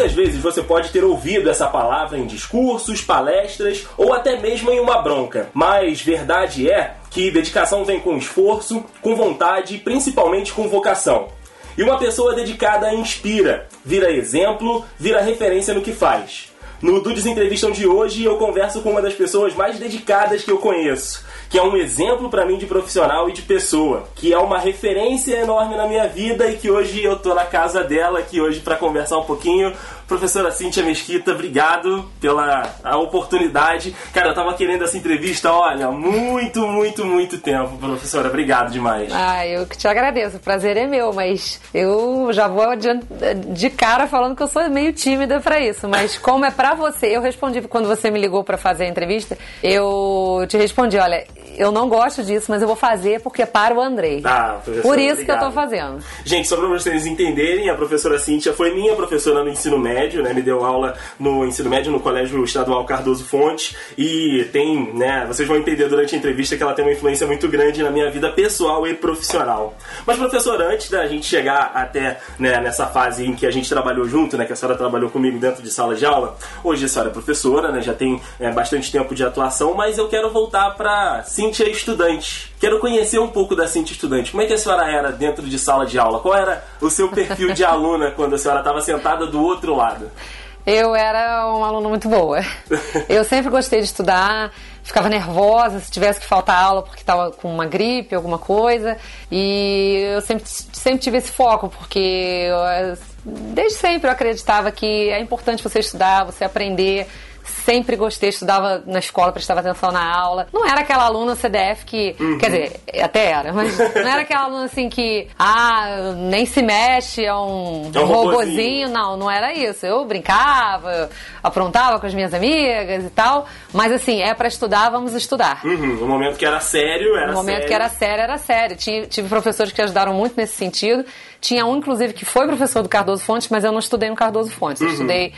Muitas vezes você pode ter ouvido essa palavra em discursos, palestras ou até mesmo em uma bronca, mas verdade é que dedicação vem com esforço, com vontade e principalmente com vocação. E uma pessoa dedicada inspira, vira exemplo, vira referência no que faz. No Dudes Entrevistam de hoje eu converso com uma das pessoas mais dedicadas que eu conheço, que é um exemplo para mim de profissional e de pessoa, que é uma referência enorme na minha vida e que hoje eu tô na casa dela aqui hoje para conversar um pouquinho Professora Cíntia Mesquita, obrigado pela a oportunidade. Cara, eu tava querendo essa entrevista, olha, muito, muito, muito tempo, professora. Obrigado demais. Ah, eu que te agradeço. O prazer é meu, mas eu já vou de cara falando que eu sou meio tímida para isso. Mas como é para você, eu respondi quando você me ligou para fazer a entrevista, eu te respondi, olha, eu não gosto disso, mas eu vou fazer porque é para o Andrei. Ah, Por isso obrigado. que eu tô fazendo. Gente, só para vocês entenderem, a professora Cíntia foi minha professora no ensino médio médio, né? Me deu aula no ensino médio no Colégio Estadual Cardoso Fontes e tem, né? Vocês vão entender durante a entrevista que ela tem uma influência muito grande na minha vida pessoal e profissional. Mas professor, antes da gente chegar até né, nessa fase em que a gente trabalhou junto, né? Que a senhora trabalhou comigo dentro de sala de aula. Hoje a senhora é professora, né? Já tem é, bastante tempo de atuação, mas eu quero voltar para Cíntia estudante. Quero conhecer um pouco da Cintia estudante. Como é que a senhora era dentro de sala de aula? Qual era o seu perfil de aluna quando a senhora estava sentada do outro lado? Eu era uma aluna muito boa. Eu sempre gostei de estudar, ficava nervosa se tivesse que faltar aula porque estava com uma gripe, alguma coisa. E eu sempre, sempre tive esse foco, porque eu, desde sempre eu acreditava que é importante você estudar, você aprender sempre gostei, estudava na escola, prestava atenção na aula. Não era aquela aluna CDF que. Uhum. Quer dizer, até era, mas não era aquela aluna assim que. Ah, nem se mexe, é um, é um robozinho. Não, não era isso. Eu brincava, aprontava com as minhas amigas e tal. Mas assim, é para estudar, vamos estudar. Uhum. No momento que era sério, era No momento sério. que era sério, era sério. Tive, tive professores que ajudaram muito nesse sentido. Tinha um, inclusive, que foi professor do Cardoso Fontes, mas eu não estudei no Cardoso Fontes. Eu uhum. estudei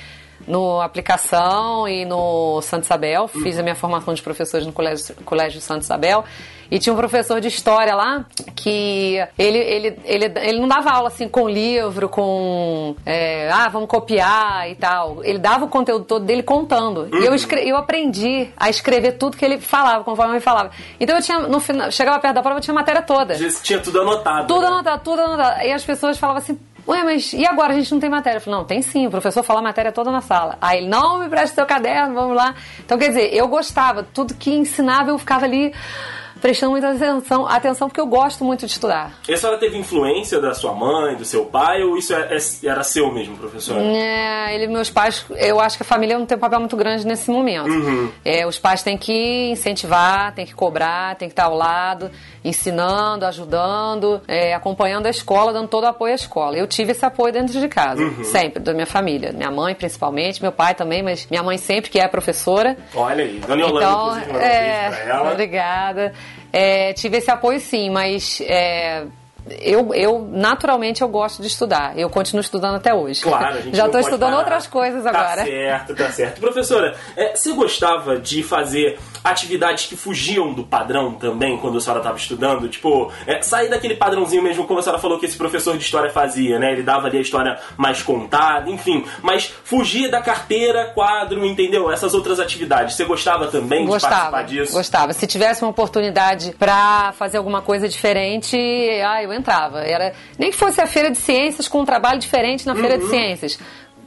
no Aplicação e no Santo Isabel. Fiz a minha formação de professores no Colégio, Colégio Santo Isabel. E tinha um professor de história lá que ele, ele, ele, ele não dava aula assim com livro, com é, ah, vamos copiar e tal. Ele dava o conteúdo todo dele contando. Uhum. E eu, escre eu aprendi a escrever tudo que ele falava, conforme ele falava. Então eu tinha, no final, chegava perto da prova, eu tinha a matéria toda. Já tinha tudo anotado. Tudo né? anotado, tudo anotado. E as pessoas falavam assim, Ué, mas e agora a gente não tem matéria? Eu falei, não, tem sim, o professor fala a matéria toda na sala. Aí ele, não, me preste seu caderno, vamos lá. Então, quer dizer, eu gostava, tudo que ensinava eu ficava ali prestando muita atenção, atenção porque eu gosto muito de estudar. E a senhora teve influência da sua mãe, do seu pai, ou isso é, é, era seu mesmo, professor? É, ele, meus pais, eu acho que a família não tem um papel muito grande nesse momento. Uhum. É, os pais têm que incentivar, têm que cobrar, têm que estar ao lado, ensinando, ajudando, é, acompanhando a escola, dando todo o apoio à escola. Eu tive esse apoio dentro de casa, uhum. sempre, da minha família. Minha mãe, principalmente, meu pai também, mas minha mãe sempre, que é professora. Olha aí, Dona Yolanda, então, inclusive, é, pra ela. Obrigada. É, tive esse apoio sim, mas é, eu, eu, naturalmente, eu gosto de estudar. Eu continuo estudando até hoje. Claro, a gente Já estou estudando outras coisas agora. Tá certo, tá certo. Professora, é, você gostava de fazer atividades que fugiam do padrão também quando a senhora estava estudando? Tipo, é, sair daquele padrãozinho mesmo, como a senhora falou que esse professor de história fazia, né? Ele dava ali a história mais contada, enfim. Mas fugia da carteira, quadro, entendeu? Essas outras atividades. Você gostava também gostava, de participar disso? Gostava. Se tivesse uma oportunidade para fazer alguma coisa diferente, ah, eu entrava. Era nem que fosse a feira de ciências com um trabalho diferente na feira de uhum. ciências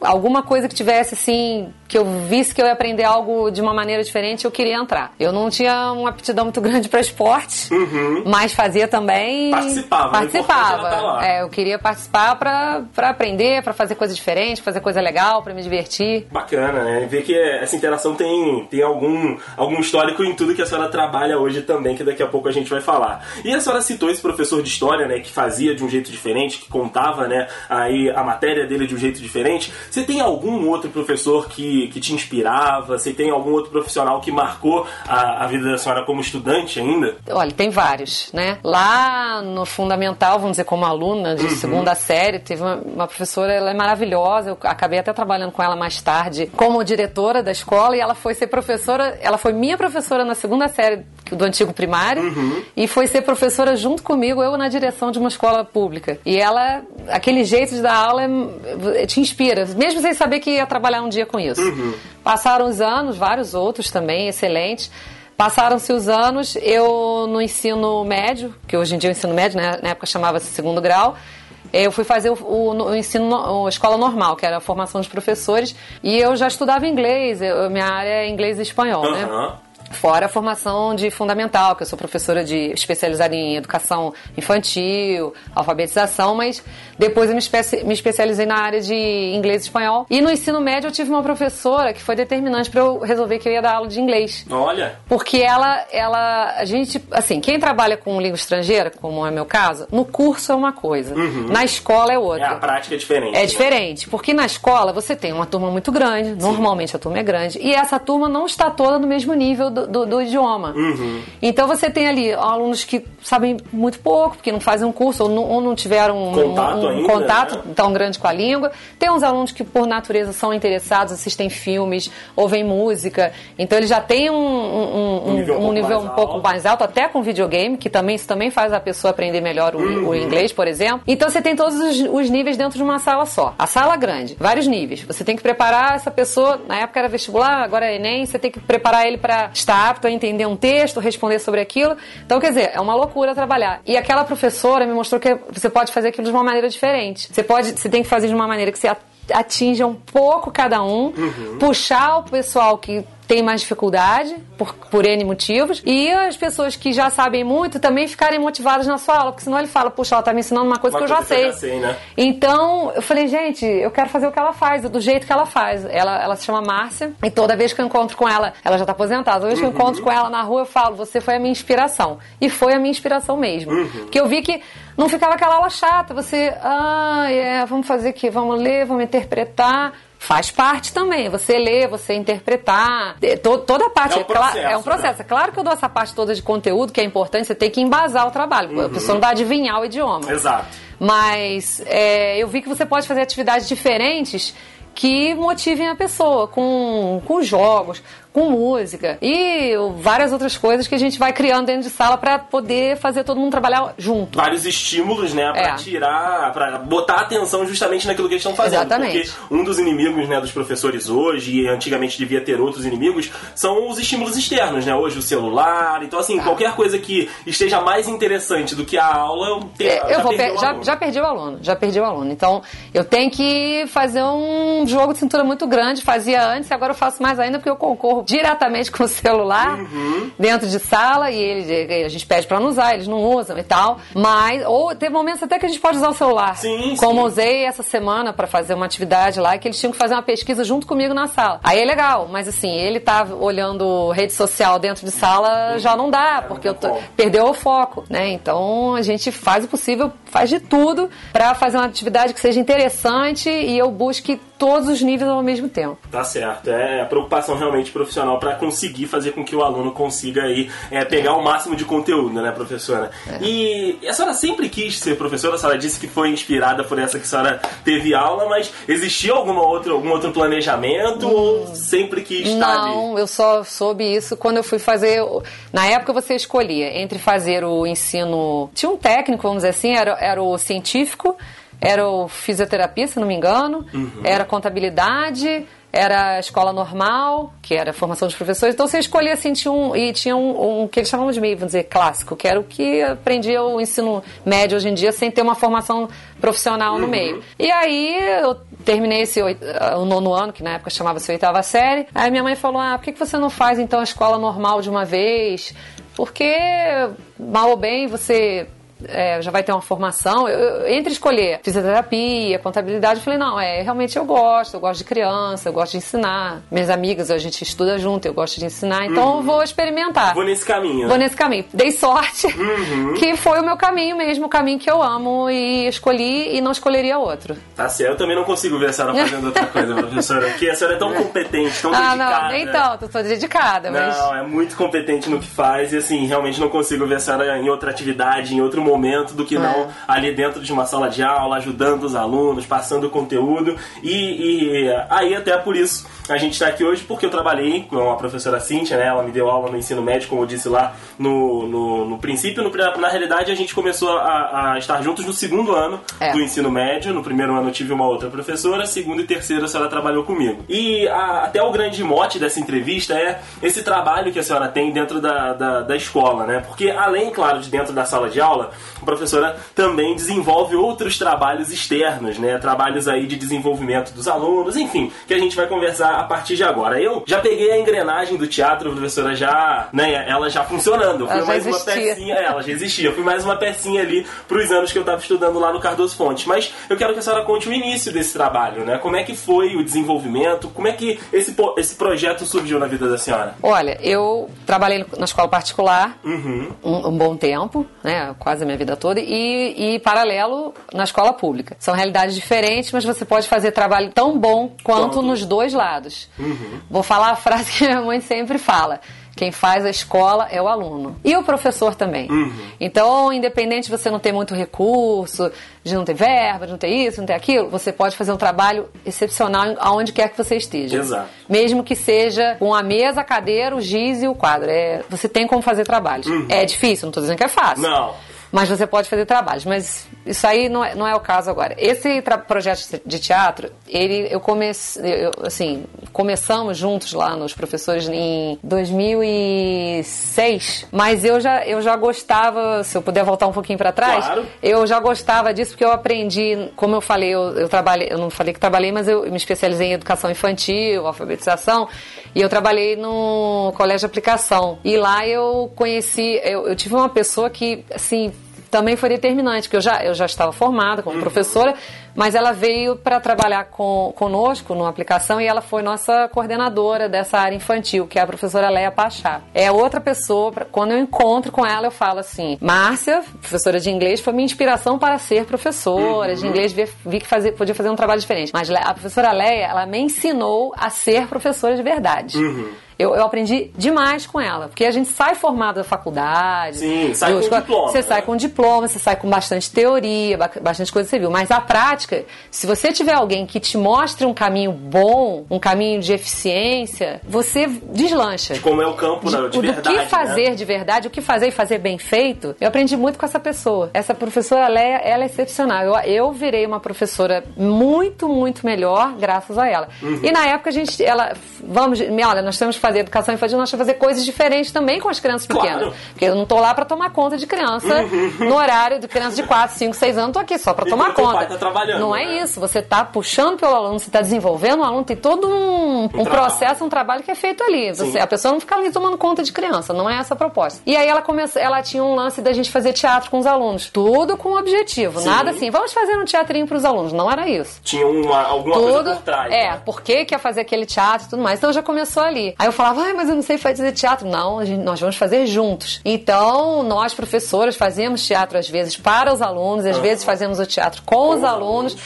alguma coisa que tivesse assim, que eu visse que eu ia aprender algo de uma maneira diferente, eu queria entrar. Eu não tinha uma aptidão muito grande para esporte, uhum. mas fazia também. Participava, participava. Tá é, eu queria participar para aprender, para fazer coisa diferente, fazer coisa legal, para me divertir. Bacana, né? Ver que essa interação tem, tem algum, algum histórico em tudo que a senhora trabalha hoje também, que daqui a pouco a gente vai falar. E a senhora citou esse professor de história, né, que fazia de um jeito diferente, que contava, né, aí a matéria dele de um jeito diferente. Você tem algum outro professor que que, te inspirava? Você tem algum outro profissional que marcou a, a vida da senhora como estudante ainda? Olha, tem vários, né? Lá no fundamental, vamos dizer, como aluna de uhum. segunda série, teve uma, uma, professora, ela é maravilhosa, eu acabei até trabalhando com ela mais tarde como diretora da escola e ela foi ser professora, ela foi minha professora na segunda série do antigo primário uhum. e foi ser professora junto comigo, eu na direção de uma escola pública. E ela, aquele jeito de dar aula é, te inspira, mesmo sem saber que ia trabalhar um dia com isso. Uhum. Passaram os anos, vários outros também, excelentes. Passaram-se os anos, eu no ensino médio, que hoje em dia é o ensino médio, né, na época chamava-se segundo grau, eu fui fazer o, o, o ensino, a escola normal, que era a formação de professores, e eu já estudava inglês, eu, minha área é inglês e espanhol, uhum. né? Fora a formação de fundamental, que eu sou professora de especializada em educação infantil, alfabetização, mas depois eu me, me especializei na área de inglês e espanhol. E no ensino médio eu tive uma professora que foi determinante para eu resolver que eu ia dar aula de inglês. Olha! Porque ela, ela, a gente, assim, quem trabalha com língua estrangeira, como é meu caso, no curso é uma coisa, uhum. na escola é outra. É, a prática é diferente. É né? diferente, porque na escola você tem uma turma muito grande, Sim. normalmente a turma é grande, e essa turma não está toda no mesmo nível do, do, do idioma. Uhum. Então você tem ali alunos que sabem muito pouco, porque não fazem um curso ou não, ou não tiveram contato, um, um ainda, contato né? tão grande com a língua. Tem uns alunos que, por natureza, são interessados, assistem filmes, ouvem música. Então ele já tem um, um, um nível, um, nível um pouco mais alto, até com videogame, que também isso também faz a pessoa aprender melhor o, uhum. o inglês, por exemplo. Então você tem todos os, os níveis dentro de uma sala só. A sala grande, vários níveis. Você tem que preparar essa pessoa, na época era vestibular, agora é Enem, você tem que preparar ele para estar apto a entender um texto, responder sobre aquilo. Então, quer dizer, é uma loucura trabalhar. E aquela professora me mostrou que você pode fazer aquilo de uma maneira diferente. Você pode, você tem que fazer de uma maneira que você atinja um pouco cada um, uhum. puxar o pessoal que tem mais dificuldade por, por N motivos e as pessoas que já sabem muito também ficarem motivadas na sua aula, porque senão ele fala, puxa, ela tá me ensinando uma coisa uma que eu já sei. Sei né? Então, eu falei, gente, eu quero fazer o que ela faz, do jeito que ela faz. Ela, ela se chama Márcia e toda vez que eu encontro com ela, ela já tá aposentada, toda vez que eu encontro com ela na rua, eu falo, você foi a minha inspiração. E foi a minha inspiração mesmo. Uhum. Porque eu vi que não ficava aquela aula chata, você, ah, é, vamos fazer aqui, vamos ler, vamos interpretar faz parte também. Você ler, você interpretar, to, toda a parte. É um processo. É um processo. Né? É claro que eu dou essa parte toda de conteúdo, que é importante, você tem que embasar o trabalho. Uhum. A pessoa não vai adivinhar o idioma. Exato. Mas é, eu vi que você pode fazer atividades diferentes que motivem a pessoa com, com jogos, com música e várias outras coisas que a gente vai criando dentro de sala para poder fazer todo mundo trabalhar junto. Vários estímulos, né, para é. tirar, para botar atenção justamente naquilo que eles estão fazendo. Exatamente. Porque um dos inimigos, né, dos professores hoje, e antigamente devia ter outros inimigos, são os estímulos externos, né? Hoje o celular, então assim, ah. qualquer coisa que esteja mais interessante do que a aula, eu, é, eu vou per já, já perdi o aluno, já perdi o aluno. Então, eu tenho que fazer um jogo de cintura muito grande, fazia antes e agora eu faço mais ainda porque eu concorro diretamente com o celular uhum. dentro de sala e ele, a gente pede para não usar, eles não usam e tal. Mas, ou teve momentos até que a gente pode usar o celular. Sim, como sim. usei essa semana para fazer uma atividade lá que eles tinham que fazer uma pesquisa junto comigo na sala. Aí é legal, mas assim, ele tá olhando rede social dentro de sala já não dá, é, porque eu tô, perdeu o foco, né? Então a gente faz o possível, faz de tudo para fazer uma atividade que seja interessante e eu busque todos os níveis ao mesmo tempo. Tá certo. É a preocupação realmente profissional para conseguir fazer com que o aluno consiga aí é, pegar o máximo de conteúdo, né, professora? É. E a senhora sempre quis ser professora, a senhora disse que foi inspirada por essa que a senhora teve aula, mas existia alguma outra, algum outro planejamento hum, ou sempre quis estar não, ali? Não, eu só soube isso quando eu fui fazer. Na época você escolhia entre fazer o ensino. Tinha um técnico, vamos dizer assim, era, era o científico era o fisioterapia, se não me engano, uhum. era contabilidade, era a escola normal, que era a formação dos professores. Então você escolhia assim, tinha um, e tinha um, um que eles chamavam de meio, vamos dizer, clássico, que era o que aprendia o ensino médio hoje em dia sem ter uma formação profissional uhum. no meio. E aí eu terminei esse o nono ano, que na época chamava-se oitava série. Aí minha mãe falou: Ah, por que você não faz então a escola normal de uma vez? Porque, mal ou bem, você é, já vai ter uma formação. Eu, eu, entre escolher fisioterapia, contabilidade, eu falei, não, é, realmente eu gosto, eu gosto de criança, eu gosto de ensinar. Minhas amigas, a gente estuda junto, eu gosto de ensinar, então uhum. eu vou experimentar. Vou nesse caminho. Vou nesse caminho. Dei sorte uhum. que foi o meu caminho mesmo, o caminho que eu amo e escolhi e não escolheria outro. Tá certo, eu também não consigo ver a senhora fazendo outra coisa, professora, porque a senhora é tão competente, tão ah, dedicada. Ah, não, nem tanto, tô dedicada, mas... Não, é muito competente no que faz e assim, realmente não consigo ver a senhora em outra atividade, em outro momento do que é. não ali dentro de uma sala de aula, ajudando os alunos, passando o conteúdo e, e aí até por isso a gente está aqui hoje porque eu trabalhei com a professora Cíntia, né? Ela me deu aula no ensino médio, como eu disse lá no, no, no princípio. No, na realidade, a gente começou a, a estar juntos no segundo ano é. do ensino médio. No primeiro ano eu tive uma outra professora, segundo e terceiro a senhora trabalhou comigo. E a, até o grande mote dessa entrevista é esse trabalho que a senhora tem dentro da, da, da escola, né? Porque além, claro, de dentro da sala de aula, a professora também desenvolve outros trabalhos externos, né? Trabalhos aí de desenvolvimento dos alunos, enfim, que a gente vai conversar a partir de agora. Eu já peguei a engrenagem do teatro, professora, já, né, ela já funcionando. Foi mais existia. uma pecinha, ela já existia. Fui mais uma pecinha ali pros anos que eu tava estudando lá no Cardoso Fontes. Mas eu quero que a senhora conte o início desse trabalho, né? Como é que foi o desenvolvimento? Como é que esse, esse projeto surgiu na vida da senhora? Olha, eu trabalhei na escola particular uhum. um, um, bom tempo, né? Quase a minha vida toda, e, e paralelo na escola pública. São realidades diferentes, mas você pode fazer trabalho tão bom quanto, nos dois lados. Uhum. Vou falar a frase que minha mãe sempre fala. Quem faz a escola é o aluno. E o professor também. Uhum. Então, independente de você não ter muito recurso, de não ter verba, de não ter isso, não ter aquilo, você pode fazer um trabalho excepcional aonde quer que você esteja. Exato. Mesmo que seja com a mesa, a cadeira, o giz e o quadro. É, você tem como fazer trabalhos. Uhum. É difícil, não estou dizendo que é fácil. Não mas você pode fazer trabalhos. Mas isso aí não é, não é o caso agora. Esse projeto de teatro, ele eu comecei, assim, começamos juntos lá nos professores em 2006, mas eu já eu já gostava, se eu puder voltar um pouquinho para trás, claro. eu já gostava disso porque eu aprendi, como eu falei, eu, eu trabalhei, eu não falei que trabalhei, mas eu me especializei em educação infantil, alfabetização, e eu trabalhei no colégio de aplicação. E lá eu conheci, eu, eu tive uma pessoa que, assim, também foi determinante, porque eu já, eu já estava formada como uhum. professora, mas ela veio para trabalhar com, conosco numa aplicação e ela foi nossa coordenadora dessa área infantil, que é a professora Leia Pachá. É outra pessoa, quando eu encontro com ela, eu falo assim: Márcia, professora de inglês, foi minha inspiração para ser professora uhum. de inglês, vi, vi que fazia, podia fazer um trabalho diferente. Mas a professora Leia, ela me ensinou a ser professora de verdade. Uhum. Eu, eu, aprendi demais com ela, porque a gente sai formado da faculdade. Sim, sai com escola, diploma. Você né? sai com diploma, você sai com bastante teoria, bastante coisa você viu. Mas a prática, se você tiver alguém que te mostre um caminho bom, um caminho de eficiência, você deslancha. De como é o campo de, de verdade. Do que fazer né? de verdade, o que fazer e fazer bem feito, eu aprendi muito com essa pessoa. Essa professora, ela é, ela é excepcional. Eu, eu virei uma professora muito, muito melhor graças a ela. Uhum. E na época a gente, ela, vamos, olha, nós temos fazer educação infantil, nós temos que fazer coisas diferentes também com as crianças pequenas. Claro. Porque eu não tô lá para tomar conta de criança uhum. no horário de criança de 4, 5, 6 anos, tô aqui só para tomar conta. Tá trabalhando, não é né? isso, você tá puxando pelo aluno, você tá desenvolvendo o aluno, tem todo um, um, um processo, um trabalho que é feito ali. Você, a pessoa não fica ali tomando conta de criança, não é essa a proposta. E aí ela começou, ela tinha um lance da gente fazer teatro com os alunos, tudo com um objetivo, Sim. nada assim, vamos fazer um teatrinho para os alunos, não era isso. Tinha uma, alguma tudo, coisa por trás. É, né? por que que ia fazer aquele teatro e tudo mais. Então já começou ali. Aí eu falava, ai, mas eu não sei fazer teatro. Não, gente, nós vamos fazer juntos. Então, nós, professoras, fazíamos teatro às vezes para os alunos, às uhum. vezes fazemos o teatro com, os alunos. alunos.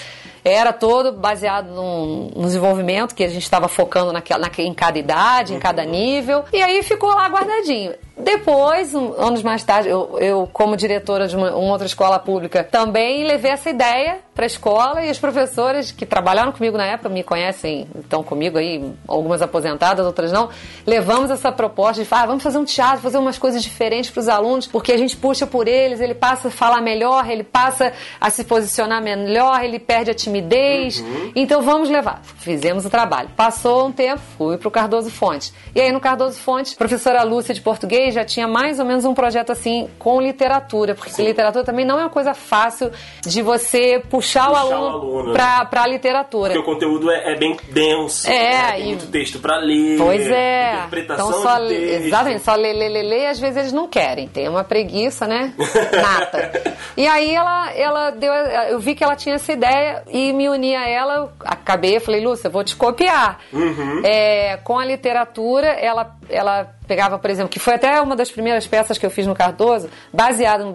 Era todo baseado no, desenvolvimento que a gente estava focando naquela, na, em cada idade, em cada uhum. nível. E aí ficou lá guardadinho. Depois, um, anos mais tarde, eu, eu como diretora de uma, uma, outra escola pública, também levei essa ideia para a escola e as professoras que trabalharam comigo na época, me conhecem, estão comigo aí, algumas aposentadas, outras não, levamos essa proposta de falar, ah, vamos fazer um teatro, fazer umas coisas diferentes para os alunos, porque a gente puxa por eles, ele passa a falar melhor, ele passa a se posicionar melhor, ele perde a timidez, uhum. então vamos levar. Fizemos o trabalho. Passou um tempo, fui para o Cardoso Fonte. E aí no Cardoso Fonte, professora Lúcia de português, já tinha mais ou menos um projeto assim com literatura, porque Sim. literatura também não é uma coisa fácil de você puxar, puxar o aluno, aluno pra, pra literatura. Porque o conteúdo é, é bem denso, é, né? tem e... muito texto para ler, pois é. interpretação então, só, de texto. Exatamente, só ler, ler, ler, ler, às vezes eles não querem, tem uma preguiça, né? Nata. e aí ela, ela deu, eu vi que ela tinha essa ideia e me uni a ela, acabei, falei, Lúcia, vou te copiar. Uhum. É, com a literatura, ela, ela pegava, por exemplo, que foi até uma das primeiras peças que eu fiz no Cardoso, baseada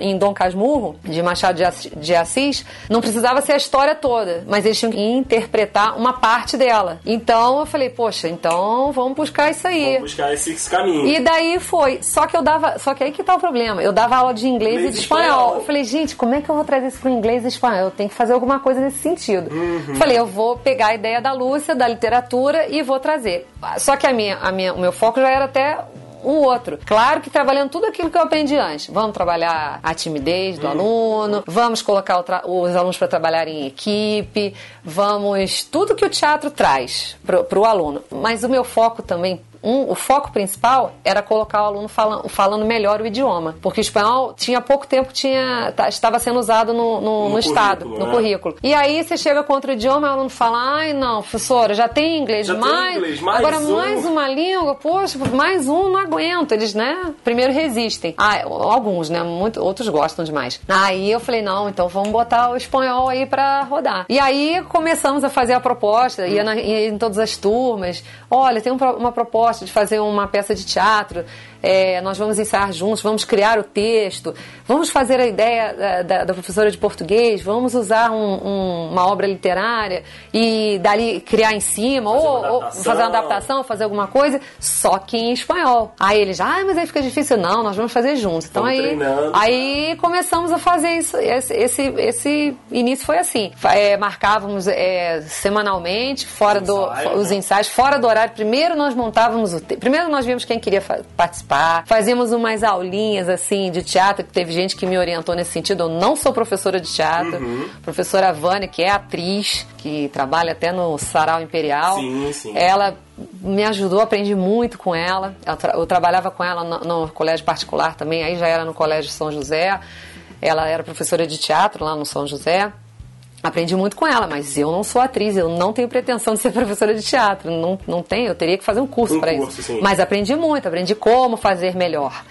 em Dom Casmurro, de Machado de Assis, não precisava ser a história toda, mas eles tinham que interpretar uma parte dela. Então eu falei, poxa, então vamos buscar isso aí. Vamos buscar esse, esse caminho. E daí foi. Só que eu dava. Só que aí que tá o problema. Eu dava aula de inglês, inglês e de espanhol. espanhol. Eu falei, gente, como é que eu vou trazer isso pro inglês e espanhol? Eu tenho que fazer alguma coisa nesse sentido. Uhum. Falei, eu vou pegar a ideia da Lúcia, da literatura, e vou trazer. Só que a minha, a minha, o meu foco já era até um outro. Claro que trabalhando tudo aquilo que eu aprendi antes. Vamos trabalhar a timidez do hum. aluno, vamos colocar os alunos para trabalhar em equipe, vamos. tudo que o teatro traz para o aluno. Mas o meu foco também um, o foco principal era colocar o aluno falando, falando melhor o idioma, porque o espanhol tinha pouco tempo tinha tá, estava sendo usado no, no, no, no estado, no né? currículo. E aí você chega contra o idioma, o aluno fala, ai não, professora, já tem inglês, já mais, tem inglês, mais agora um. mais uma língua, poxa, mais um não aguento, eles né, primeiro resistem. Ah, alguns, né, muito, outros gostam demais. Aí eu falei, não, então vamos botar o espanhol aí para rodar. E aí começamos a fazer a proposta, ia, na, ia em todas as turmas, olha, tem um, uma proposta gosta de fazer uma peça de teatro, é, nós vamos ensaiar juntos, vamos criar o texto, vamos fazer a ideia da, da, professora de português, vamos usar um, um, uma obra literária e dali criar em cima, fazer ou, ou, fazer uma adaptação, fazer alguma coisa, só que em espanhol. Aí eles, ah, mas aí fica difícil. Não, nós vamos fazer juntos. Então aí, aí começamos a fazer isso. Esse, esse, esse início foi assim. É, marcávamos é, semanalmente, fora do, Ensaio, os né? ensaios, fora do horário. Primeiro nós montávamos o. Primeiro nós vimos quem queria participar participar. Fazíamos umas aulinhas assim de teatro, que teve gente que me orientou nesse sentido. Eu não sou professora de teatro. Uhum. Professora Vânia, que é atriz, que trabalha até no Sarau Imperial. Sim, sim. Ela me ajudou, aprendi muito com ela. Eu, tra eu trabalhava com ela no, no, colégio particular também, aí já era no colégio São José. Ela era professora de teatro lá no São José. Aprendi muito com ela, mas eu não sou atriz, eu não tenho pretensão de ser professora de teatro, não, não tenho, eu teria que fazer um curso um para isso. Sim. Mas aprendi muito, aprendi como fazer melhor.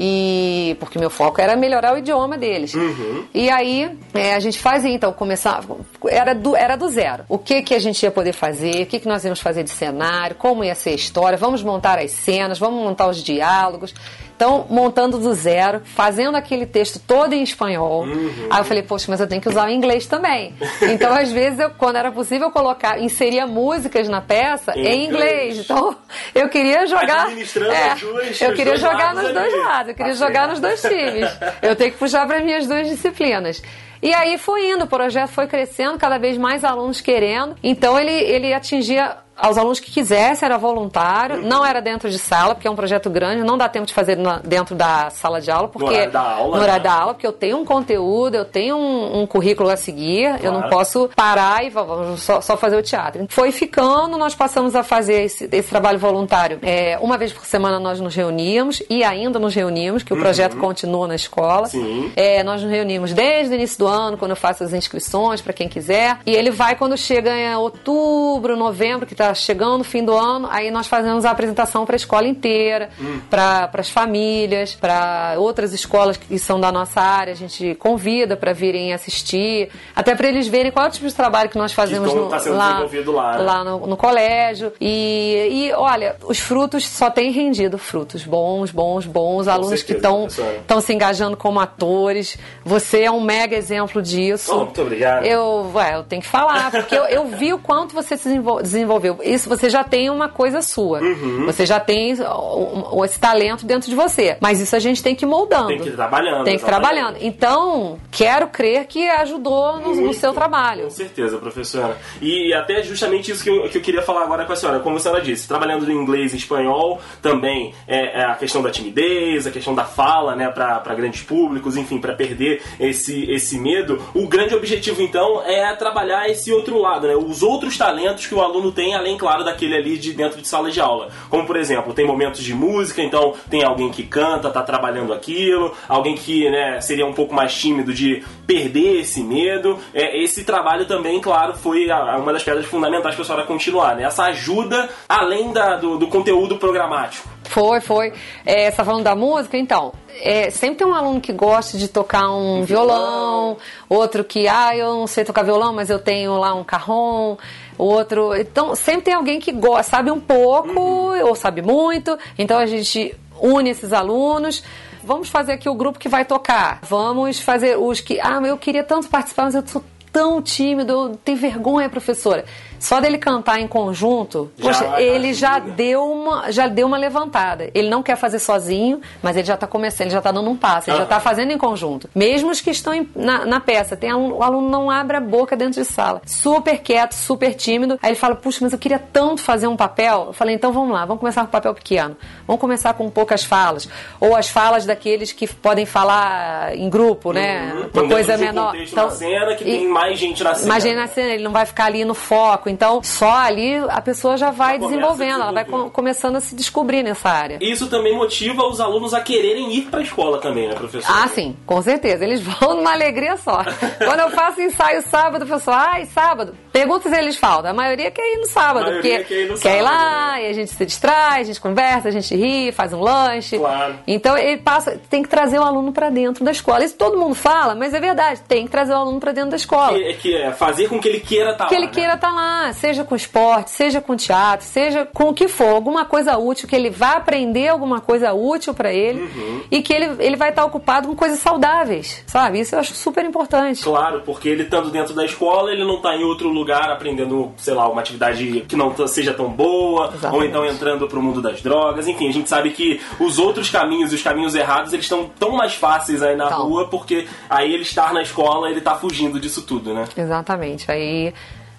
E porque meu foco era melhorar o idioma deles. Uhum. E aí é, a gente fazia, então, começar. Era do, era do zero. O que, que a gente ia poder fazer, o que, que nós íamos fazer de cenário, como ia ser a história, vamos montar as cenas, vamos montar os diálogos. Então, montando do zero, fazendo aquele texto todo em espanhol. Uhum. Aí eu falei, poxa, mas eu tenho que usar o inglês também. Então, às vezes, eu, quando era possível colocar, inseria músicas na peça em, em inglês. Então, eu queria jogar. É, duas, eu queria jogar nos dois lados, eu queria tá jogar nos dois times. Eu tenho que puxar para as minhas duas disciplinas. E aí foi indo, o projeto foi crescendo, cada vez mais alunos querendo. Então ele, ele atingia aos alunos que quisessem, era voluntário, não era dentro de sala, porque é um projeto grande, não dá tempo de fazer na, dentro da sala de aula, porque no horário da aula, no horário né? da aula porque eu tenho um conteúdo, eu tenho um, um currículo a seguir, claro. eu não posso parar e só, só, fazer o teatro. Foi ficando, nós passamos a fazer esse, esse trabalho voluntário. É, uma vez por semana nós nos reuníamos e ainda nos reunimos, que o projeto uhum. continua na escola. É, nós nos reunimos desde o início do ano, quando eu faço as inscrições para quem quiser, e ele vai quando chega em outubro, novembro, que está chegando o fim do ano, aí nós fazemos a apresentação para a escola inteira, hum. para as famílias, para outras escolas que são da nossa área, a gente convida para virem assistir, até para eles verem qual é o tipo de trabalho que nós fazemos no, tá lá, lá, né? lá no, no, colégio. E, e olha, os frutos só têm rendido frutos bons, bons, bons. Com alunos certeza, que estão se engajando como atores. Você é um mega exemplo disso. Oh, muito obrigado. Eu, ué, eu tenho que falar, porque eu, eu vi o quanto você se desenvolveu isso você já tem uma coisa sua. Uhum. Você já tem esse talento dentro de você. Mas isso a gente tem que ir moldando. Tem que ir trabalhando. Tem que ir trabalhando. Então, quero crer que ajudou no, no, seu trabalho. Com certeza, professora. E até justamente isso que eu, que eu queria falar agora com a senhora. Como a senhora disse, trabalhando em inglês e espanhol, também é, é a questão da timidez, a questão da fala, né, para grandes públicos, enfim, para perder esse, esse medo. O grande objetivo, então, é trabalhar esse outro lado, né? Os outros talentos que o aluno tem além claro, daquele ali de dentro de sala de aula. Como, por exemplo, tem momentos de música, então tem alguém que canta, tá trabalhando aquilo, alguém que né, seria um pouco mais tímido de perder esse medo. É, esse trabalho também, claro, foi uma das pedras fundamentais para a senhora continuar, né? Essa ajuda além da, do, do conteúdo programático. Foi, foi. É, você tá falando da música? Então, é, sempre tem um aluno que gosta de tocar um, violão, outro que, ah, eu não sei tocar violão, mas eu tenho lá um carrom, outro. Então, sempre tem alguém que gosta, sabe um pouco uhum. ou sabe muito. Então a gente une esses alunos. Vamos fazer aqui o grupo que vai tocar. Vamos fazer os que, ah, eu queria tanto participar, mas eu sou tão tímido, eu tenho vergonha, professora. Só dele cantar em conjunto, já poxa, ele já deu, uma, já deu uma levantada. Ele não quer fazer sozinho, mas ele já está começando, ele já está dando um passo, ele já está fazendo em conjunto. Mesmo os que estão em, na, na, peça, tem aluno, o aluno não abre a boca dentro de sala. Super quieto, super tímido. Aí ele fala, puxa, mas eu queria tanto fazer um papel. Eu falei, então vamos lá, vamos começar com papel pequeno. Vamos começar com poucas falas. Ou as falas daqueles que podem falar em grupo, né? Uhum. Uma coisa menor. Então, cena que e, tem mais gente na cena. Mais gente na cena, ele não vai ficar ali no foco. Então, só ali a pessoa já vai desenvolvendo, ela vai com, começando a se descobrir nessa área. Isso também motiva os alunos a quererem ir para a escola também, né, professor? Ah, sim, com certeza. Eles vão numa alegria só. Quando eu faço ensaio sábado, o pessoal, ai, sábado. Pergunta se eles faltam. A maioria quer ir no sábado, porque quer ir, no quer ir lá, né? e a gente se distrai, a gente conversa, a gente ri, faz um lanche. Claro. Então ele passa, tem que trazer o aluno para dentro da escola. Isso todo mundo fala, mas é verdade, tem que trazer o aluno para dentro da escola. É, que é fazer com que ele queira estar tá que lá. Que ele né? queira estar tá lá, seja com esporte, seja com teatro, seja com o que for, alguma coisa útil, que ele vá aprender alguma coisa útil para ele uhum. e que ele, ele vai estar ocupado com coisas saudáveis, sabe? Isso eu acho super importante. Claro, porque ele estando dentro da escola, ele não está em outro lugar aprendendo, sei lá, uma atividade que não seja tão boa, Exatamente. ou então entrando para o mundo das drogas. Enfim, a gente sabe que os outros caminhos, os caminhos errados, eles estão tão mais fáceis aí na então. rua, porque aí ele estar na escola, ele está fugindo disso tudo, né? Exatamente. Aí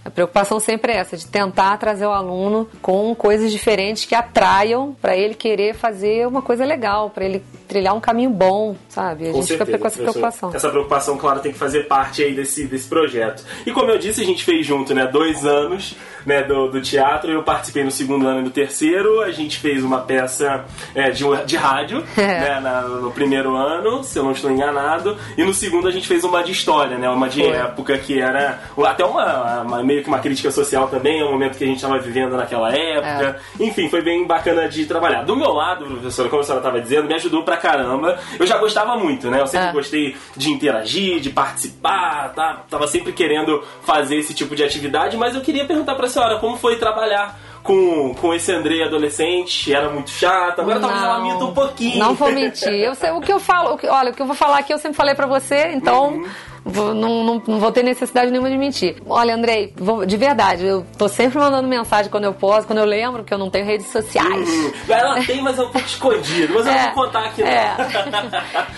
a preocupação sempre é essa, de tentar trazer o aluno com coisas diferentes que atraiam para ele querer fazer uma coisa legal, para ele trilhar um caminho bom, sabe? A com gente certeza, fica com essa preocupação. Essa preocupação, claro, tem que fazer parte aí desse, desse projeto. E como eu disse, a gente fez junto, né, dois anos né, do, do teatro, eu participei no segundo ano e no terceiro, a gente fez uma peça é, de, de rádio, é. né, na, no primeiro ano, se eu não estou enganado, e no segundo a gente fez uma de história, né, uma de Foi. época que era até uma, uma, meio que uma crítica social também, é um momento que a gente estava vivendo naquela época, é. enfim, foi bem bacana de trabalhar. Do meu lado, professora, como a senhora estava dizendo, me ajudou pra caramba, eu já gostava muito, né, eu sempre é. gostei de interagir, de participar, tá? tava sempre querendo fazer esse tipo de atividade, mas eu queria perguntar pra senhora como foi trabalhar com, com esse Andrei adolescente, era muito chato, agora talvez ela minta um pouquinho. Não vou mentir. Eu sei, o que eu falo, o que, olha, o que eu vou falar aqui eu sempre falei pra você, então uhum. Vou, não, não, não, vou ter necessidade nenhuma de mentir. Olha, Andrei, vou, de verdade, eu tô sempre mandando mensagem quando eu posso, quando eu lembro que eu não tenho redes sociais. Uhum. Ela tem, mas é um pouco escondido, mas eu é, não vou contar aqui. É.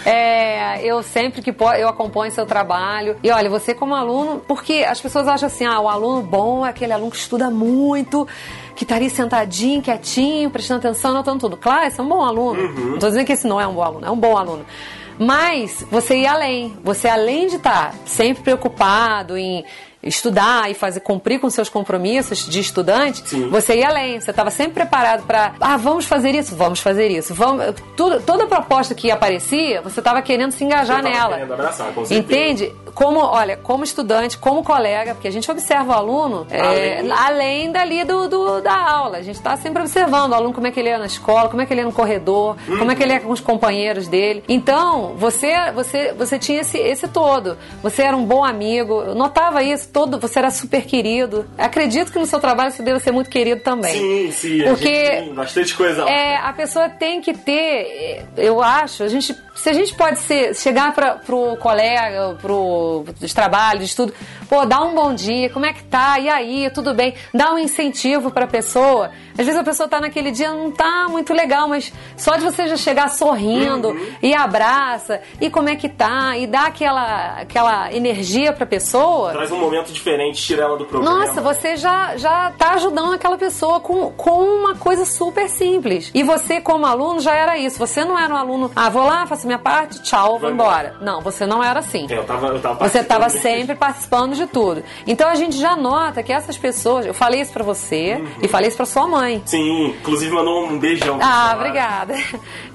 é, eu sempre que posso, eu acompanho seu trabalho. E olha, você como aluno, porque as pessoas acham assim, ah, o aluno bom é aquele aluno que estuda muito que estaria sentadinho, quietinho, prestando atenção, anotando tudo. Claro, esse é um bom aluno. Uhum. Não estou dizendo que esse não é um bom aluno, é um bom aluno. Mas você ir além. Você, além de estar sempre preocupado em estudar e fazer cumprir com seus compromissos de estudante, Sim. você ia além. Você estava sempre preparado para, ah, vamos fazer isso, vamos fazer isso. Vamos, tudo, toda proposta que aparecia, você estava querendo se engajar nela. Abraçar, Entende? Como, olha, como estudante, como colega, porque a gente observa o aluno além, é, além dali do, do, da aula. A gente está sempre observando o aluno como é que ele é na escola, como é que ele é no corredor, uhum. como é que ele é com os companheiros dele. Então, você, você, você tinha esse, esse todo. Você era um bom amigo. Eu notava isso todo, você era super querido. Acredito que no seu trabalho você deve ser muito querido também. Sim, sim. Porque tem bastante coisa. É, a pessoa tem que ter, eu acho, a gente, se a gente pode ser, chegar para pro colega, pro dos trabalhos, de estudo, pô, dá um bom dia, como é que tá? E aí, tudo bem? Dá um incentivo para a pessoa. Às vezes a pessoa tá naquele dia não tá muito legal, mas só de você já chegar sorrindo uhum. e abraça e como é que tá e dá aquela aquela energia para a pessoa. Traz um momento momento diferente, tira ela do problema. Nossa, você já, já tá ajudando aquela pessoa com, com uma coisa super simples. E você, como aluno, já era isso. Você não era um aluno, ah, vou lá, faço minha parte, tchau, vou embora. Não, você não era assim. Eu tava, eu tava você estava sempre participando de tudo. Então a gente já nota que essas pessoas, eu falei isso para você uhum. e falei isso para sua mãe. Sim, inclusive mandou um beijão. Ah, obrigada.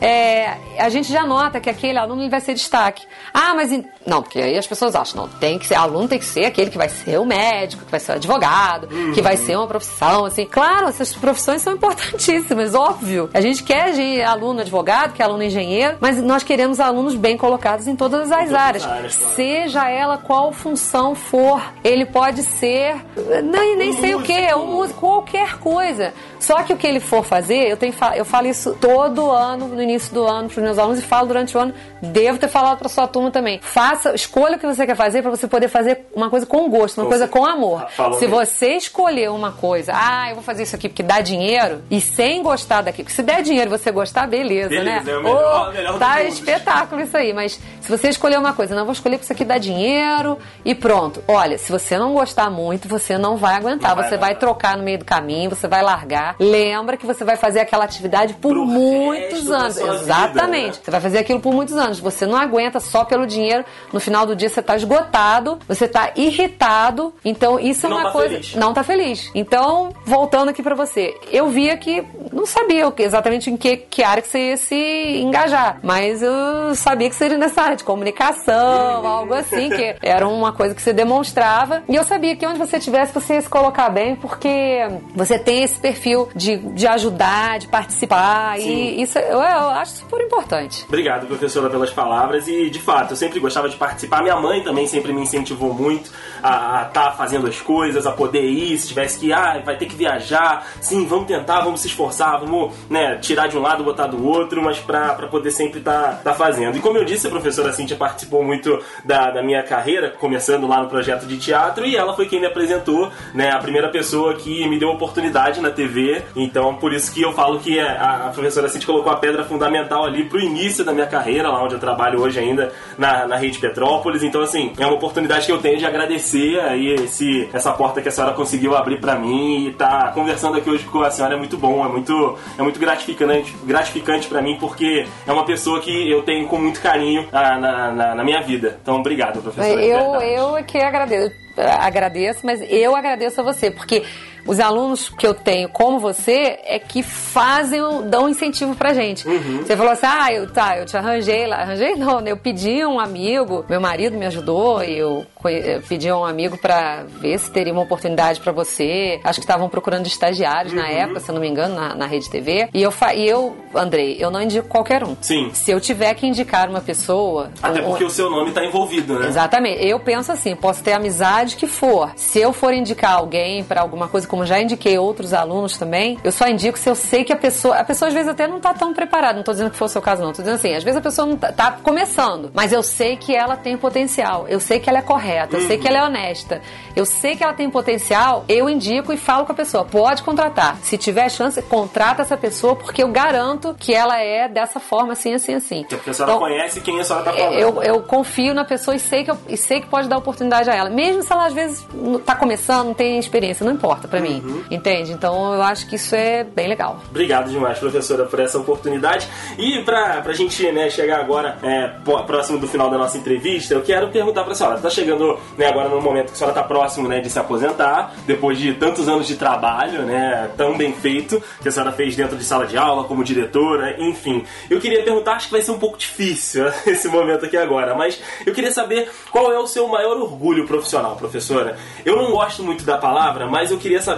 É, a gente já nota que aquele aluno vai ser destaque. Ah, mas não, porque aí as pessoas acham, não, tem que ser aluno tem que ser aquele que vai ser o médico, que vai ser o advogado, uhum. que vai ser uma profissão assim. Claro, essas profissões são importantíssimas, óbvio. A gente quer de aluno advogado, que é aluno engenheiro, mas nós queremos alunos bem colocados em todas as áreas. áreas claro. Seja ela qual função for, ele pode ser nem, nem um sei músico. o que, um músico, qualquer coisa. Só que o que ele for fazer, eu, tenho, eu falo isso todo ano, no início do ano, para os meus alunos e falo durante o ano. Devo ter falado para sua turma também. Faça, escolha o que você quer fazer para você poder fazer uma coisa com gosto, uma com coisa com amor. Falou se você escolher uma coisa, ah, eu vou fazer isso aqui porque dá dinheiro, e sem gostar daquilo, se der dinheiro e você gostar, beleza, beleza né? É o melhor, oh, melhor tá espetáculo isso aí. Mas se você escolher uma coisa, não vou escolher porque isso aqui dá dinheiro e pronto. Olha, se você não gostar muito, você não vai aguentar. Não você vai, trocar no meio do caminho, você vai largar. Lembra que você vai fazer aquela atividade por Pro muitos anos. Exatamente. Vida, né? Você vai fazer aquilo por muitos anos. Você não aguenta só pelo dinheiro. No final do dia você está esgotado, você está irritado. Então isso é não uma tá coisa. Feliz. Não tá feliz. Então, voltando aqui para você, eu via que não sabia exatamente em que, que área que você ia se engajar, mas eu sabia que seria nessa área de comunicação, algo assim, que era uma coisa que você demonstrava. E eu sabia que onde você estivesse, você ia se colocar bem, porque você tem esse perfil de, de ajudar, de participar, Sim. e isso eu, eu acho super importante. Obrigado, professora, pelas palavras. E, de fato, eu sempre gostava de participar. Minha mãe também sempre me incentivou muito a estar tá fazendo as coisas, a poder ir, se tivesse que, ah, vai ter que viajar, sim, vamos tentar, vamos se esforçar, vamos né, tirar de um lado, botar do outro, mas para poder sempre estar tá, tá fazendo. E como eu disse, a professora Cintia participou muito da, da minha carreira, começando lá no projeto de teatro, e ela foi quem me apresentou, né, a primeira pessoa que me deu oportunidade na TV. Então, por isso que eu falo que a, a professora Cintia colocou a pedra fundamental ali pro início da minha carreira, lá onde eu trabalho hoje ainda na, na Rede Petrópolis. Então, assim, é uma oportunidade que eu tenho de agradecer aí esse, essa porta que a senhora conseguiu abrir para mim e tá conversando aqui hoje com a senhora é muito bom, é muito, é muito gratificante, gratificante para mim porque é uma pessoa que eu tenho com muito carinho na, na, na minha vida. Então, obrigado, professora. Eu, eu é que agradeço, agradeço, mas eu agradeço a você, porque os alunos que eu tenho como você é que fazem, dão incentivo pra gente. Uhum. Você falou assim, ah, eu, tá, eu te arranjei lá. Arranjei não, né? Eu pedi um amigo, meu marido me ajudou, e eu, eu pedi um amigo pra ver se teria uma oportunidade pra você. Acho que estavam procurando estagiários uhum. na época, se eu não me engano, na, na Rede TV. E eu, e eu, Andrei, eu não indico qualquer um. Sim. Se eu tiver que indicar uma pessoa... Até porque o seu nome tá envolvido, né? Exatamente. Eu penso assim, posso ter amizade que for. Se eu for indicar alguém para alguma coisa como já indiquei outros alunos também, eu só indico se eu sei que a pessoa. A pessoa às vezes até não tá tão preparada. Não tô dizendo que foi o seu caso, não. Tô dizendo assim, às vezes a pessoa não tá, tá começando, mas eu sei que ela tem potencial. Eu sei que ela é correta, eu uhum. sei que ela é honesta. Eu sei que ela tem potencial, eu indico e falo com a pessoa. Pode contratar. Se tiver chance, contrata essa pessoa, porque eu garanto que ela é dessa forma, assim, assim, assim. Porque a pessoa então, conhece quem a senhora tá falando. Eu, eu confio na pessoa e sei, que eu, e sei que pode dar oportunidade a ela. Mesmo se ela às vezes tá começando, não tem experiência, não importa para uhum. Mim. Entende? Então eu acho que isso é bem legal. Obrigado demais, professora, por essa oportunidade. E pra, pra gente né, chegar agora é, próximo do final da nossa entrevista, eu quero perguntar pra senhora. Tá chegando né, agora no momento que a senhora tá próximo né, de se aposentar, depois de tantos anos de trabalho, né, tão bem feito, que a senhora fez dentro de sala de aula, como diretora, enfim. Eu queria perguntar, acho que vai ser um pouco difícil esse momento aqui agora, mas eu queria saber qual é o seu maior orgulho profissional, professora. Eu não gosto muito da palavra, mas eu queria saber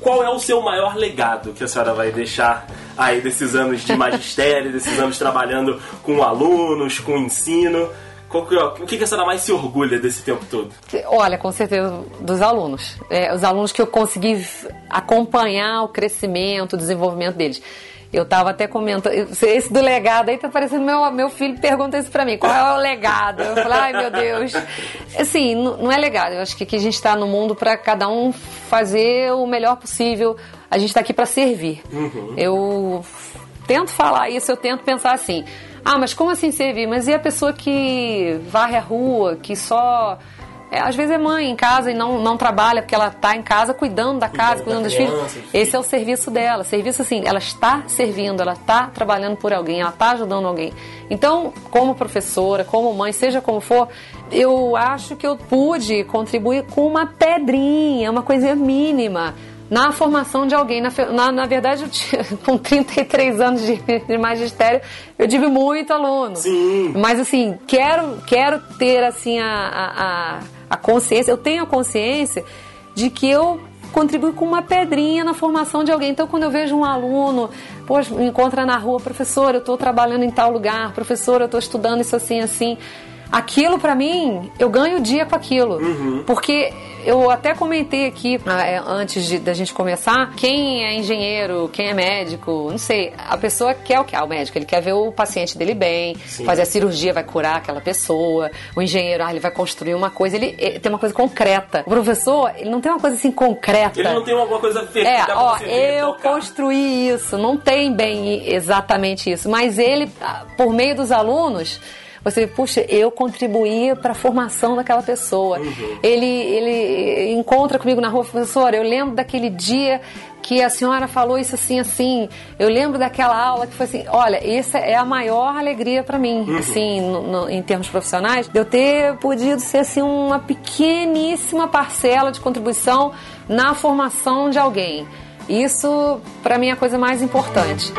qual é o seu maior legado que a senhora vai deixar aí desses anos de magistério, desses anos trabalhando com alunos, com ensino? o que, a senhora mais se orgulha desse tempo todo? Olha, com certeza dos alunos. É, os alunos que eu consegui acompanhar o crescimento, o desenvolvimento deles. Eu tava até comentando, esse do legado aí tá parecendo meu, meu filho pergunta isso pra mim, qual é o legado? Eu falei, ai meu Deus. Assim, não, é legado, eu acho que aqui a gente tá no mundo para cada um fazer o melhor possível, a gente tá aqui para servir. Uhum. Eu tento falar isso, eu tento pensar assim, ah, mas como assim servir? Mas e a pessoa que varre a rua, que só é, às vezes é mãe em casa e não, não trabalha porque ela está em casa cuidando da casa, cuidando, dos filhos. Esse é o serviço dela. Serviço assim, ela está servindo, ela está trabalhando por alguém, ela está ajudando alguém. Então, como professora, como mãe, seja como for, eu acho que eu pude contribuir com uma pedrinha, uma coisa mínima na formação de alguém. Na, na, na verdade, eu tinha, com 33 anos de, de, magistério, eu tive muito aluno. Sim. Mas assim, quero, quero ter assim a, a, a consciência, eu tenho a consciência de que eu contribuo com uma pedrinha na formação de alguém. Então, quando eu vejo um aluno, poxa, me encontra na rua, professor, eu estou trabalhando em tal lugar, professor, eu estou estudando isso assim, assim. Aquilo para mim, eu ganho o dia com aquilo. Uhum. Porque eu até comentei aqui, ah, é, antes de, da gente começar, quem é engenheiro, quem é médico, não sei, a pessoa quer o que? Ah, o médico, ele quer ver o paciente dele bem, Sim. fazer a cirurgia, vai curar aquela pessoa. O engenheiro, ah, ele vai construir uma coisa, ele, ele, tem uma coisa concreta. O professor, ele não tem uma coisa assim concreta. Ele não tem alguma coisa feita. É, ó, eu construí isso, não tem bem exatamente isso, mas ele, ah, por meio dos alunos, você, puxa, eu contribuí para a formação daquela pessoa. Uhum. Ele, ele encontra comigo na rua, professora, eu lembro daquele dia que a senhora falou isso assim, assim. Eu lembro daquela aula que foi assim, olha, essa é a maior alegria para mim, uhum. assim, no, no, em termos profissionais, de eu ter podido ser assim uma pequeníssima parcela de contribuição na formação de alguém. Isso para mim é a coisa mais importante.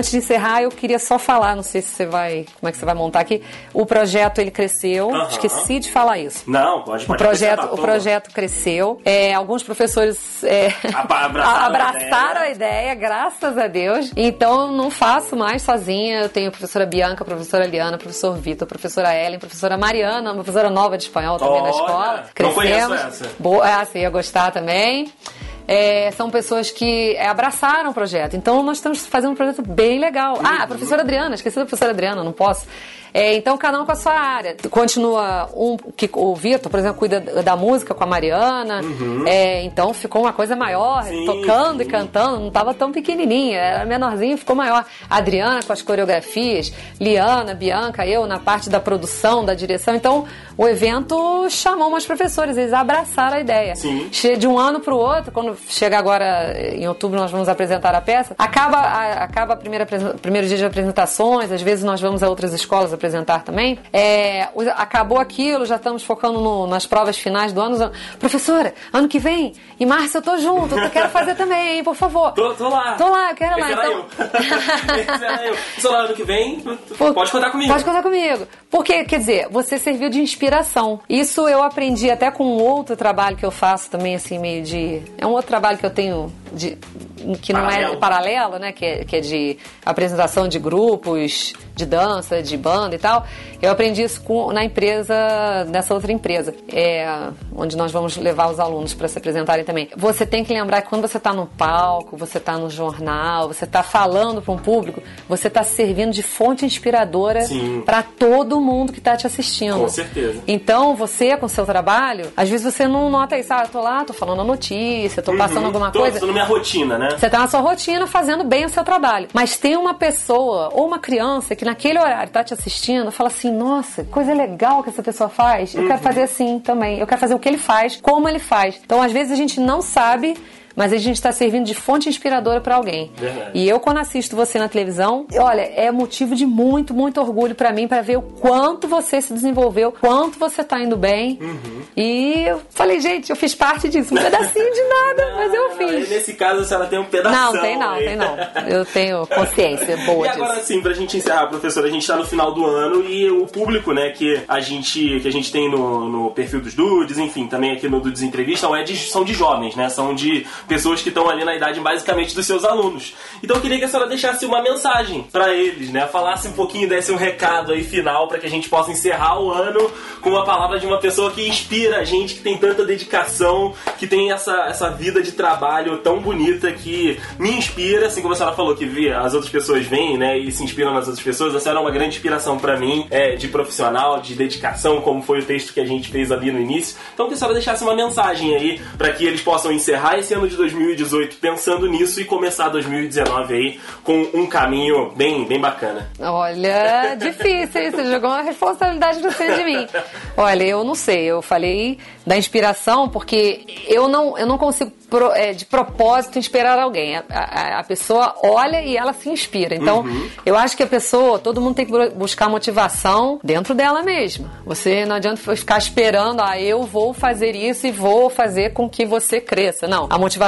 Antes de encerrar, eu queria só falar, não sei se você vai, como é que você vai montar aqui. O projeto ele cresceu, esqueci de falar isso. Não, pode, pode o projeto, o projeto cresceu. É, alguns professores é, abraçaram, abraçaram, a, ideia. a ideia, graças a Deus. Então não faço mais sozinha. Eu tenho a professora Bianca, a professora Liana, professor Vitor, a professora Ellen, professora Mariana, uma professora nova de espanhol também Olha, na escola. Crescemos. Não conheço essa. Boa, ah, sim, ia gostar também é, são pessoas que é, abraçaram o projeto. Então nós estamos fazendo um projeto bem legal. Ah, a professora Adriana, esqueci da professora Adriana, não posso. É, então, cada um com a sua área. Continua um que o Vitor, por exemplo, cuida da música com a Mariana. Uhum. É, então ficou uma coisa maior, sim, tocando sim. e cantando. Não estava tão pequenininha, era menorzinho, ficou maior. A Adriana com as coreografias, Liana, Bianca, eu na parte da produção, da direção. Então, o evento chamou umas professores, eles abraçaram a ideia. Sim. De um ano para o outro, quando chega agora em outubro, nós vamos apresentar a peça. Acaba, a, acaba a primeira, primeiro dia de apresentações, às vezes nós vamos a outras escolas apresentar também. É, acabou aquilo, já estamos focando no, nas provas finais do ano. Professora, ano que vem, em março eu tô junto, eu quero fazer também, por favor. Tô, tô lá. Tô lá, eu quero lá. Então... eu. Só lá ano que vem, pode contar comigo. Pode contar comigo. Porque, quer dizer, você serviu de inspiração. Isso eu aprendi até com um outro trabalho que eu faço também, assim, meio de. É um outro trabalho que eu tenho de, que não é paralelo, né? Que é, que é de apresentação de grupos de dança, de banda e tal. Eu aprendi isso com, na empresa, nessa outra empresa, é, onde nós vamos levar os alunos para se apresentarem também. Você tem que lembrar que quando você está no palco, você está no jornal, você está falando para um público, você está servindo de fonte inspiradora para todo mundo que está te assistindo. Com certeza. Então, você, com seu trabalho, às vezes você não nota isso. Ah, eu tô lá, tô falando a notícia, tô uhum. passando alguma tô, coisa. Tô na minha rotina, né? Você tá na sua rotina fazendo bem o seu trabalho. Mas tem uma pessoa ou uma criança que naquele horário tá te assistindo, fala assim: nossa, coisa legal que essa pessoa faz. Eu uhum. quero fazer assim também. Eu quero fazer o que ele faz, como ele faz. Então, às vezes, a gente não sabe mas a gente está servindo de fonte inspiradora para alguém. Verdade. E eu, quando assisto você na televisão, olha, é motivo de muito, muito orgulho para mim para ver o quanto você se desenvolveu, quanto você tá indo bem. Uhum. E eu falei, gente, eu fiz parte disso. Um pedacinho de nada, não, mas eu fiz. Nesse caso, a senhora tem um pedaço. Não, tem não, aí. tem não. Eu tenho consciência boa disso. E agora sim, pra gente encerrar, professora, a gente tá no final do ano e o público, né, que a gente, que a gente tem no, no perfil dos Dudes, enfim, também aqui no Dudes Entrevista, é de, são de jovens, né? São de pessoas que estão ali na idade basicamente dos seus alunos. Então eu queria que a senhora deixasse uma mensagem para eles, né? Falasse um pouquinho, desse um recado aí final para que a gente possa encerrar o ano com uma palavra de uma pessoa que inspira a gente, que tem tanta dedicação, que tem essa, essa vida de trabalho tão bonita que me inspira, assim como a senhora falou que vê, as outras pessoas vêm, né, e se inspiram nas outras pessoas. A senhora é uma grande inspiração para mim, é, de profissional, de dedicação, como foi o texto que a gente fez ali no início. Então que a senhora deixasse uma mensagem aí para que eles possam encerrar esse ano de 2018 pensando nisso e começar 2019 aí com um caminho bem, bem bacana. Olha, difícil? Você jogou uma responsabilidade no cima de mim. Olha, eu não sei, eu falei da inspiração porque eu não, eu não consigo pro, é, de propósito inspirar alguém. A, a, a, pessoa olha e ela se inspira. Então, uhum. eu acho que a pessoa, todo mundo tem que buscar motivação dentro dela mesma. Você não adianta ficar esperando, ah, eu vou fazer isso e vou fazer com que você cresça. Não, a motivação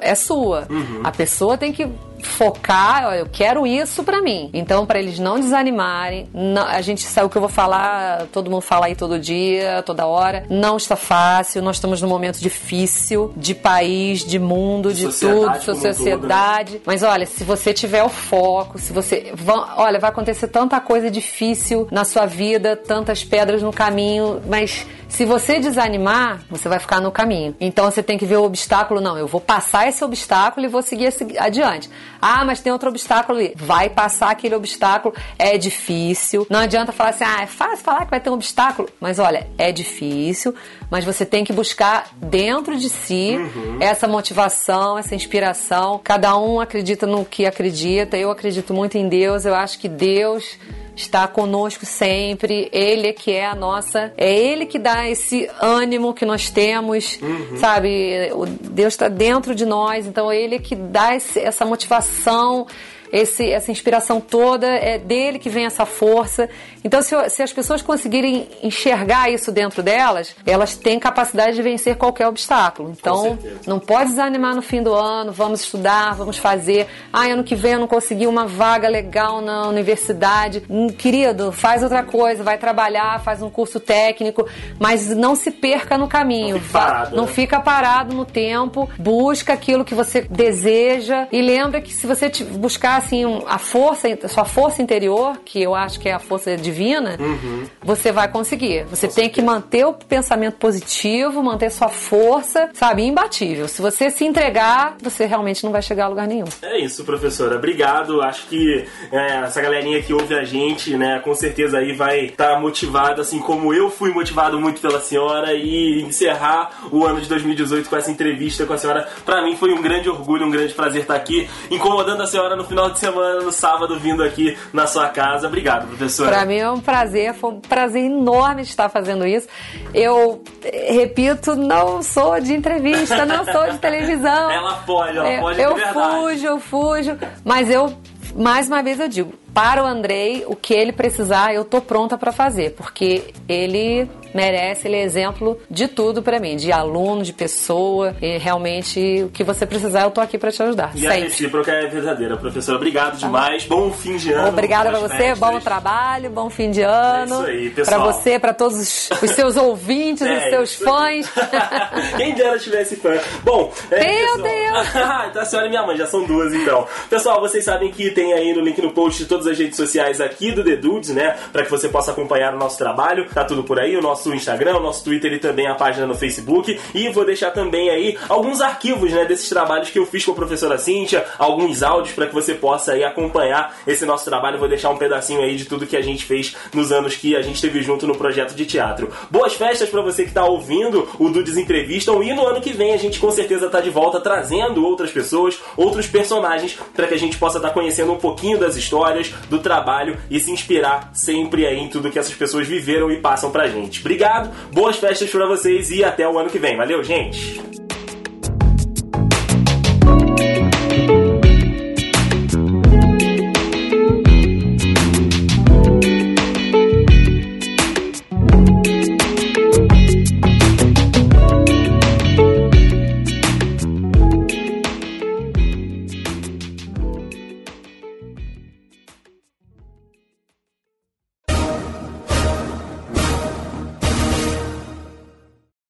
é sua. Uhum. A pessoa tem que focar, eu quero isso para mim. Então, para eles não desanimarem, não, a gente sabe o que eu vou falar, todo mundo fala aí todo dia, toda hora. Não está fácil, nós estamos num momento difícil de país, de mundo, de sociedade tudo, sociedade. Tudo, né? Mas olha, se você tiver o foco, se você. Olha, vai acontecer tanta coisa difícil na sua vida, tantas pedras no caminho, mas se você desanimar, você vai ficar no caminho. Então você tem que ver o obstáculo. Não, eu vou passar esse obstáculo e vou seguir adiante. Ah, mas tem outro obstáculo ali. Vai passar aquele obstáculo. É difícil. Não adianta falar assim, ah, é fácil falar que vai ter um obstáculo. Mas olha, é difícil. Mas você tem que buscar dentro de si uhum. essa motivação, essa inspiração. Cada um acredita no que acredita. Eu acredito muito em Deus. Eu acho que Deus está conosco sempre. Ele é que é a nossa, é ele que dá esse ânimo que nós temos, uhum. sabe? O Deus está dentro de nós, então é ele que dá esse, essa motivação esse, essa inspiração toda, é dele que vem essa força. Então, se, se, as pessoas conseguirem enxergar isso dentro delas, elas têm capacidade de vencer qualquer obstáculo. Então, não pode desanimar no fim do ano, vamos estudar, vamos fazer. Ah, ano que vem eu não consegui uma vaga legal na universidade. Hum, querido, faz outra coisa, vai trabalhar, faz um curso técnico, mas não se perca no caminho. Não fica parado, não né? fica parado no tempo, busca aquilo que você deseja e lembra que se você buscar assim a força, sua força interior, que eu acho que é a força divina, uhum. você vai conseguir. Você Com tem certeza. que manter o pensamento positivo, manter sua força, sabe, imbatível. Se você se entregar, você realmente não vai chegar a lugar nenhum. É isso, professora. Obrigado. Acho que é, essa galerinha que ouve a gente, né, com certeza aí vai estar tá motivada, assim como eu fui motivado muito pela senhora e encerrar o ano de 2018 com essa entrevista com a senhora, para mim foi um grande orgulho, um grande prazer estar aqui incomodando a senhora no final de semana, no sábado, vindo aqui na sua casa. Obrigado, professora. Para mim é um prazer, foi um prazer enorme estar fazendo isso. Eu repito, não sou de entrevista, não sou de televisão. Ela pode, ela pode Eu fujo, eu fujo, mas eu mais uma vez eu digo, para o Andrei, o que ele precisar, eu tô pronta para fazer, porque ele merece, ele é exemplo de tudo para mim, de aluno, de pessoa, e realmente o que você precisar, eu tô aqui para te ajudar. E sempre. a recíproca é verdadeira, professora. Obrigado tá. demais. Bom fim de ano. Obrigada para você, festas. bom trabalho, bom fim de ano. É isso aí, pessoal. Para você, para todos os, os, seus ouvintes, é os seus fãs. Quem dera tivesse fã. Bom, é, Meu Deus! então a senhora e minha mãe já são duas então. Pessoal, vocês sabem que tem aí no link no post todas as redes sociais aqui do The Dudes, né? Para que você possa acompanhar o nosso trabalho. Tá tudo por aí, o nosso Instagram, o nosso Twitter e também a página no Facebook. E vou deixar também aí alguns arquivos né, desses trabalhos que eu fiz com a professora Cíntia, alguns áudios para que você possa aí acompanhar esse nosso trabalho. Vou deixar um pedacinho aí de tudo que a gente fez nos anos que a gente esteve junto no projeto de teatro. Boas festas para você que está ouvindo o Dudes Entrevistam e no ano que vem a gente com certeza tá de volta trazendo outras pessoas, outros personagens para que a gente possa estar tá conhecendo um pouquinho das histórias, do trabalho e se inspirar sempre aí em tudo que essas pessoas viveram e passam pra gente. Obrigado, boas festas para vocês e até o ano que vem. Valeu, gente!